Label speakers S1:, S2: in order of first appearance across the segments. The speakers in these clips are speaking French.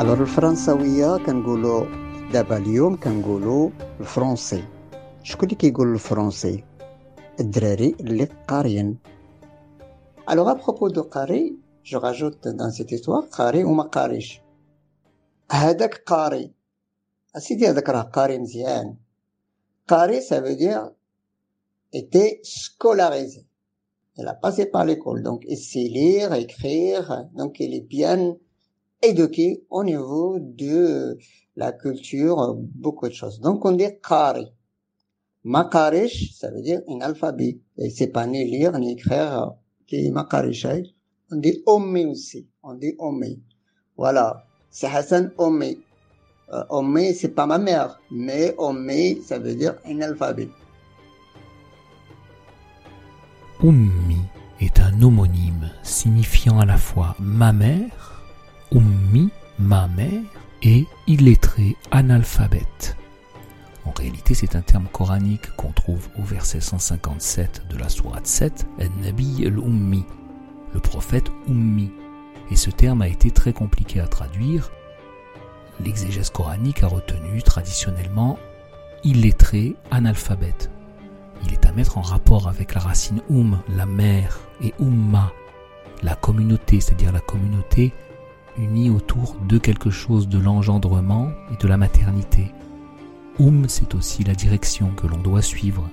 S1: الوغ الفرنساوية كنقولوا دابا اليوم كنقولوا الفرونسي شكون اللي كيقول الفرونسي الدراري اللي قاريين الوغ ابروبو دو قاري جو راجوت دان سيت استوار قاري وما قاريش هذاك قاري اسيدي هذاك راه قاري مزيان قاري ça veut dire était scolarisé. Il a passé par l'école. Donc il sait lire écrire. Éduqué au niveau de la culture, beaucoup de choses. Donc on dit Qari. Makarish, ça veut dire un alphabet. Et c'est pas ni lire ni écrire qui est Makarish. On dit Ommi aussi. On dit Ommi. Voilà. C'est Hassan Ommi. Euh, Ommi, c'est pas ma mère. Mais Ommi, ça veut dire un alphabet.
S2: Ummi est un homonyme signifiant à la fois ma mère Ummi, ma mère, et illettré, analphabète. En réalité, c'est un terme coranique qu'on trouve au verset 157 de la sourate 7, Nabi le prophète Ummi. Et ce terme a été très compliqué à traduire. L'exégèse coranique a retenu traditionnellement illettré, analphabète. Il est à mettre en rapport avec la racine um, la mère, et umma, la communauté, c'est-à-dire la communauté unis autour de quelque chose de l'engendrement et de la maternité. Um, c'est aussi la direction que l'on doit suivre.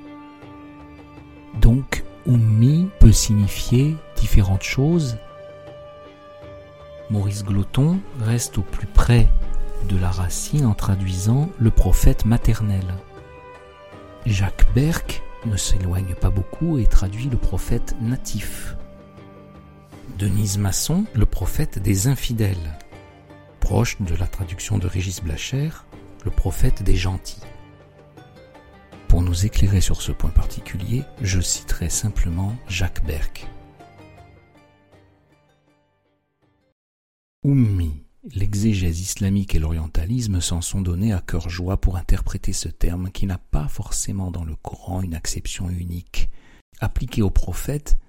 S2: Donc, ummi peut signifier différentes choses. Maurice Gloton reste au plus près de la racine en traduisant le prophète maternel. Jacques Berck ne s'éloigne pas beaucoup et traduit le prophète natif. Denise Masson, le prophète des infidèles, proche de la traduction de Régis Blacher, le prophète des gentils. Pour nous éclairer sur ce point particulier, je citerai simplement Jacques Berck. Ummi, l'exégèse islamique et l'orientalisme s'en sont donnés à cœur joie pour interpréter ce terme qui n'a pas forcément dans le Coran une acception unique. Appliqué au prophète,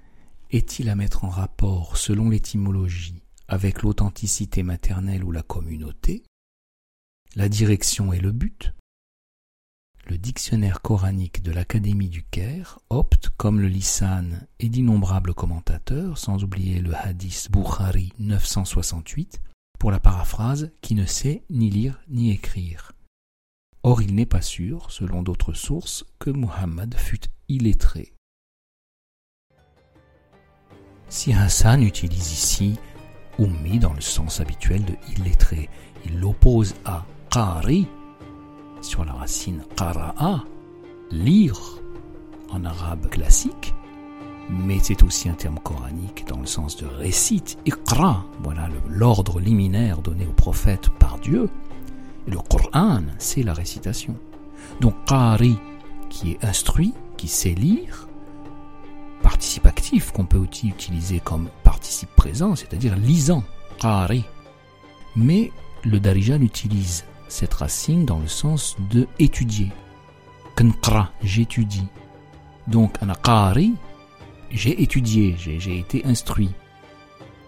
S2: est-il à mettre en rapport, selon l'étymologie, avec l'authenticité maternelle ou la communauté? La direction et le but? Le dictionnaire coranique de l'Académie du Caire opte, comme le Lisan et d'innombrables commentateurs, sans oublier le hadith Bukhari 968, pour la paraphrase qui ne sait ni lire ni écrire. Or il n'est pas sûr, selon d'autres sources, que Muhammad fût illettré. Si Hassan utilise ici ummi dans le sens habituel de illettré, il l'oppose à qari sur la racine qara'a, lire en arabe classique, mais c'est aussi un terme coranique dans le sens de récite, iqra, voilà l'ordre liminaire donné au prophète par Dieu. Et le Coran, c'est la récitation. Donc qari, qui est instruit, qui sait lire, participe actif qu'on peut aussi utiliser comme participe présent, c'est-à-dire lisant, qari. Mais le darijan utilise cette racine dans le sens de étudier. Kanqra, j'étudie. Donc, ana qari, j'ai étudié, j'ai été instruit.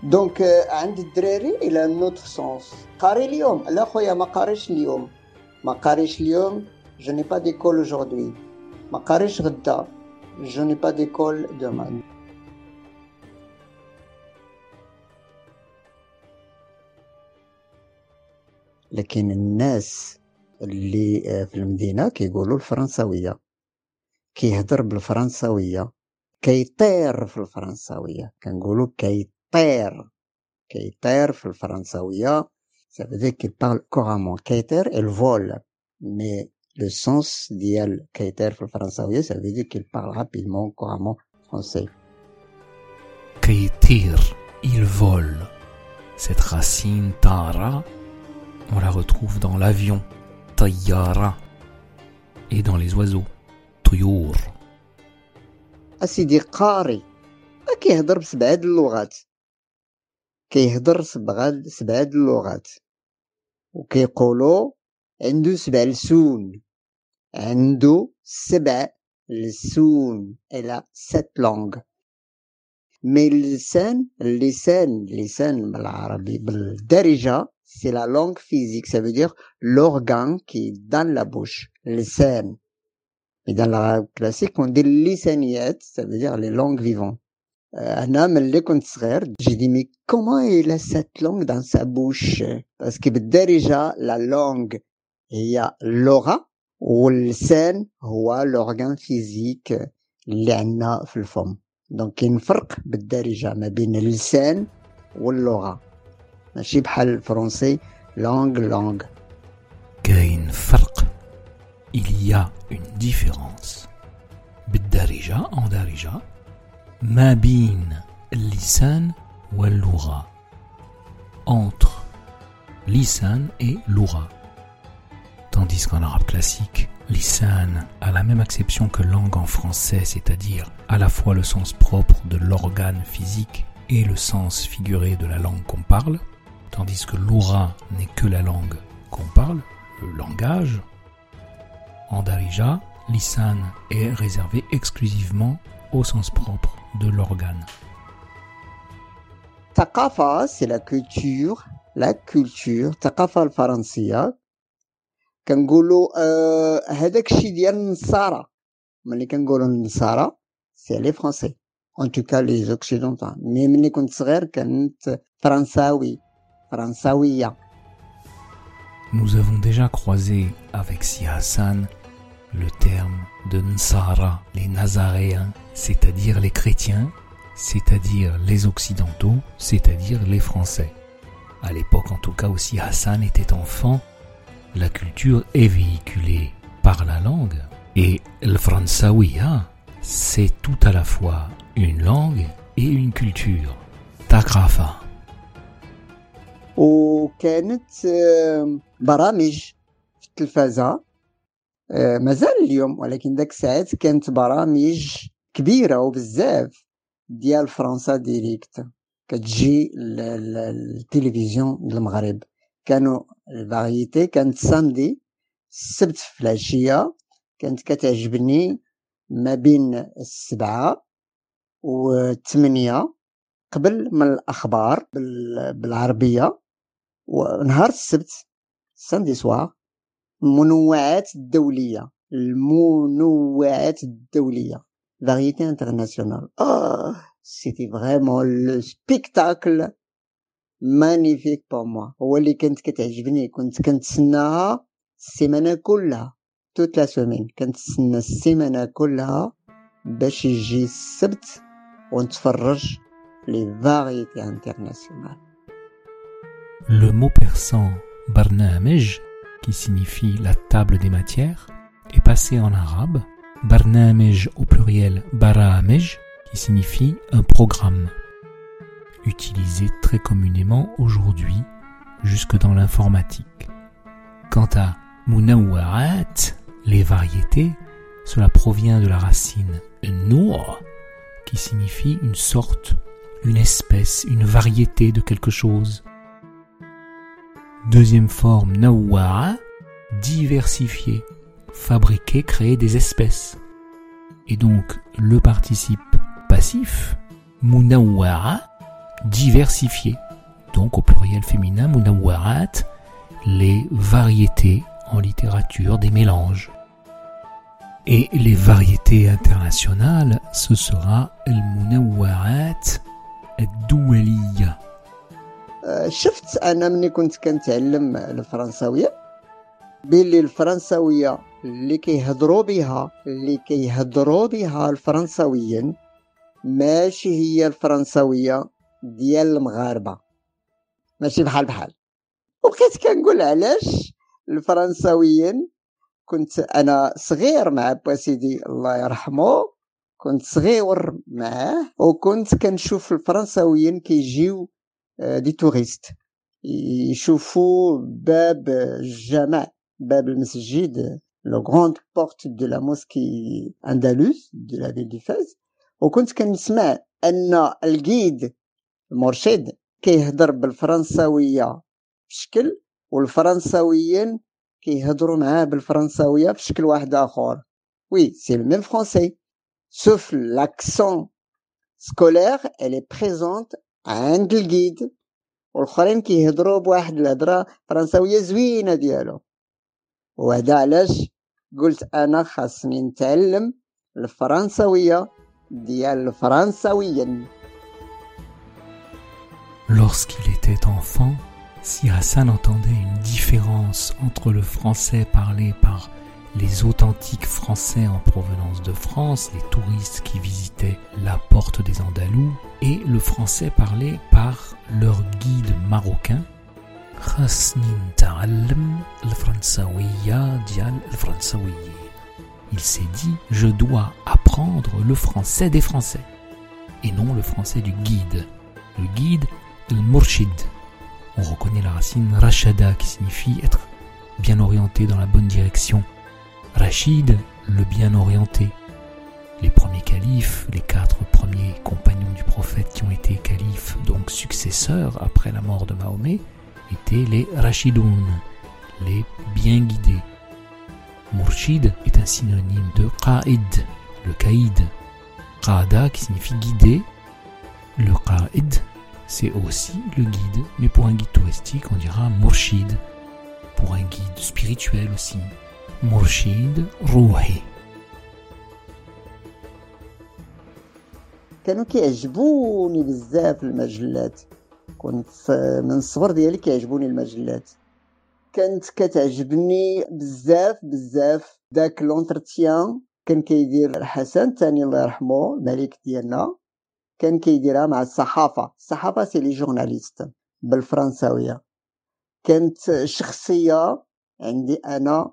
S1: Donc, عند الدراري il a un autre sens. قاري اليوم لا خويا ما قاريش اليوم ما قاريش اليوم je n'ai pas d'école aujourd'hui ما قاريش غدا je n'ai pas d'école demain. لكن الناس اللي في المدينة كيقولوا الفرنساوية كيهضر بالفرنساوية كيطير في الفرنساوية كنقولوا كيطير كيطير في الفرنساوية ça veut dire qu'il parle couramment كيطير il vole mais le sens ديال كيطير في الفرنساوية ça veut dire qu'il parle rapidement couramment français
S2: يطير il vole cette racine tara on la retrouve dans l'avion طيارة et dans les oiseaux طيور
S1: اسيدي قاري كيهضر بسبعة اللغات كيهضر سبعة سبعة اللغات وكيقولوا عنده سبع لسون عنده سبع لسون الى سات لونغ مي اللسان اللسان اللسان بالعربي بالدارجة c'est la langue physique, ça veut dire l'organe qui est dans la bouche, les scènes. Et dans l'arabe classique, on dit l'isaniyat, ça veut dire les langues vivantes. Euh, un homme, le contraire, j'ai dit, mais comment il a cette langue dans sa bouche? Parce que déjà, la langue, il y a l'aura, ou l'sène, ou l'organe physique, l'anna, dans Donc, il y a une différence, déjà, entre l'sène ou l'aura. ماشي بحال الفرنسي لونغ لونغ
S2: كاين فرق il y a une différence بالدارجة en دارجة ما بين اللسان واللغة entre lisan et lura tandis qu'en arabe classique lisan a la même acception que langue en français c'est-à-dire à la fois le sens propre de l'organe physique et le sens figuré de la langue qu'on parle tandis que l'oura n'est que la langue qu'on parle, le langage. En Darija, l'isan est réservé exclusivement au sens propre de l'organe.
S1: ثقافة سي لا كولتور لا كولتور الثقافة الفرنسية كنقولوا آه هذاك الشيء ديال النصارى ملي كنقولوا النصارى سي لي فرونسي ان توكا لي زوكسيدونتال مي ملي كنت صغير كنت فرنساوي
S2: nous avons déjà croisé avec Si Hassan le terme de Nsara, les Nazaréens, c'est-à-dire les chrétiens, c'est-à-dire les occidentaux, c'est-à-dire les Français. À l'époque en tout cas aussi Hassan était enfant, la culture est véhiculée par la langue et le Fransaouia, c'est tout à la fois une langue et une culture. Takrafa.
S1: وكانت برامج في التلفازة. آه، مازال اليوم ولكن ذاك الساعات كانت برامج كبيرة وبزاف ديال فرنسا ديريكت. كتجي التلفزيون المغرب. كانوا الفاريتي كانت سامدي السبت في العشية كانت كتعجبني ما بين السبعة والثمانية. قبل من الأخبار بال- بالعربية ونهار السبت ساندي سوار المنوعات الدولية المنوعات الدولية فاريتي انترناسيونال. آه سيتي فريمون لو سبيكتاكل مانيفيك بور موا. هو اللي كانت كتعجبني كنت كنتسناها السيمانة كلها توت لا سومين. كنتسنى السيمانة كلها باش يجي السبت ونتفرج les variétés internationales.
S2: Le mot persan barnaamej, qui signifie la table des matières, est passé en arabe barnaamej au pluriel baraamej, qui signifie un programme, utilisé très communément aujourd'hui jusque dans l'informatique. Quant à Munawarat, les variétés, cela provient de la racine nour, qui signifie une sorte une espèce, une variété de quelque chose. Deuxième forme, nawara, diversifier, fabriquer, créer des espèces. Et donc, le participe passif, munawara, diversifier. Donc, au pluriel féminin, munawarat, les variétés en littérature, des mélanges. Et les variétés internationales, ce sera el munawarat الدولية.
S1: آه، شفت أنا ملي كنت كنتعلم الفرنساوية؟ بلي الفرنساوية اللي كيهضروا بها اللي كيهضروا بها الفرنساويين ماشي هي الفرنساوية ديال المغاربة. ماشي بحال بحال. وبقيت كنقول علاش الفرنساويين كنت أنا صغير مع باسيدي الله يرحمه كنت صغير معاه وكنت كنشوف الفرنساويين كيجيو دي توريست. يشوفوا باب الجامع باب المسجد لو غروند بورت دو لا موسكي اندلس دو لا فيل دو فاز وكنت كنسمع أن الجيد المرشد كيهضر بالفرنساوية بشكل والفرنساويين كيهضروا معاه بالفرنساوية بشكل واحد آخر. وي سي لو ميم فرونسي. سوف لاكسون سكولير الي بريزونت عند الجيد والاخرين كيهضروا بواحد الهضره فرنساويه زوينه ديالو وهذا علاش قلت انا خاصني نتعلم الفرنساويه ديال الفرنساويين
S2: Lorsqu'il était enfant, si Hassan entendait une différence entre le français parlé par les authentiques Français en provenance de France, les touristes qui visitaient la porte des Andalous, et le français parlé par leur guide marocain. Il s'est dit, je dois apprendre le français des Français, et non le français du guide. Le guide, le murshid. On reconnaît la racine rachada qui signifie être bien orienté dans la bonne direction. Rachid, le bien orienté. Les premiers califes, les quatre premiers compagnons du prophète qui ont été califes, donc successeurs après la mort de Mahomet, étaient les Rashidoun, les bien guidés. Murshid est un synonyme de Qa'id, le Qaïd. Qa'ada qui signifie guider. Le Qa'id, c'est aussi le guide, mais pour un guide touristique, on dira Murshid. Pour un guide spirituel aussi, مرشد روحي.
S1: كانوا كيعجبوني بزاف المجلات. كنت من الصغر ديالي كيعجبوني المجلات. كانت كتعجبني بزاف بزاف. داك لونترتيان كان كيدير الحسن الثاني الله يرحمه الملك ديالنا كان كيديرها مع الصحافة. الصحافة سي لي جورناليست بالفرنساوية. كانت شخصية عندي أنا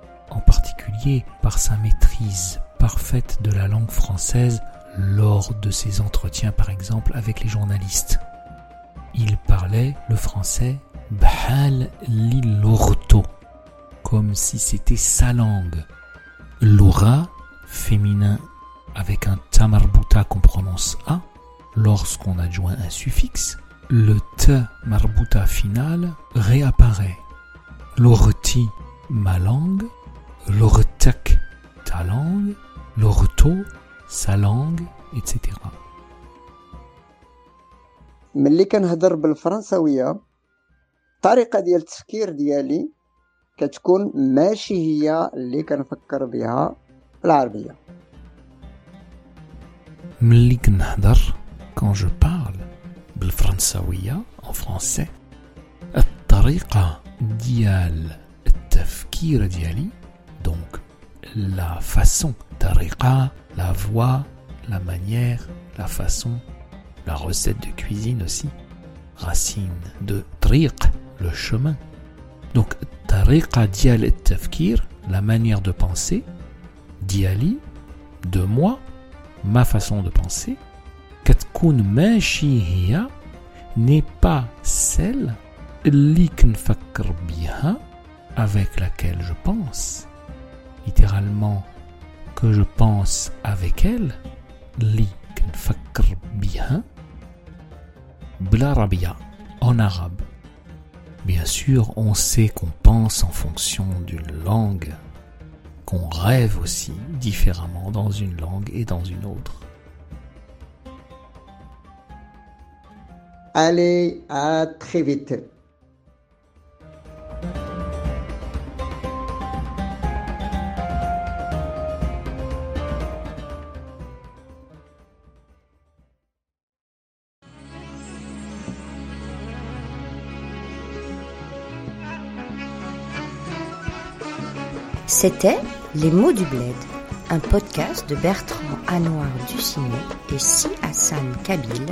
S2: en particulier par sa maîtrise parfaite de la langue française lors de ses entretiens par exemple avec les journalistes. Il parlait le français bhal lilorto, comme si c'était sa langue. L'aura, féminin avec un tamarbuta qu'on prononce A, lorsqu'on adjoint un suffixe, le t marbuta final réapparaît. L'orti, ma langue, لغتك ta langue, لغته sa langue, etc.
S1: ملي كنهضر بالفرنساويه الطريقه ديال التفكير ديالي كتكون ماشي هي اللي كنفكر بها بالعربيه
S2: ملي كنهضر quand je parle بالفرنساويه en français الطريقه ديال التفكير ديالي donc la façon, tariqa, la voix, la manière, la façon, la recette de cuisine aussi, racine de triq, le chemin. Donc tariqa dial et tafkir, la manière de penser, diali, de moi, ma façon de penser, katkun mashi n'est pas celle li biha avec laquelle je pense littéralement que je pense avec elle, li blarabia en arabe. Bien sûr, on sait qu'on pense en fonction d'une langue, qu'on rêve aussi différemment dans une langue et dans une autre.
S1: Allez, à très vite.
S3: C'était Les mots du bled, un podcast de Bertrand Anouar Ducinet et Si Hassan Kabil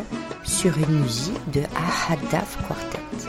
S3: sur une musique de Ahadaf Quartet.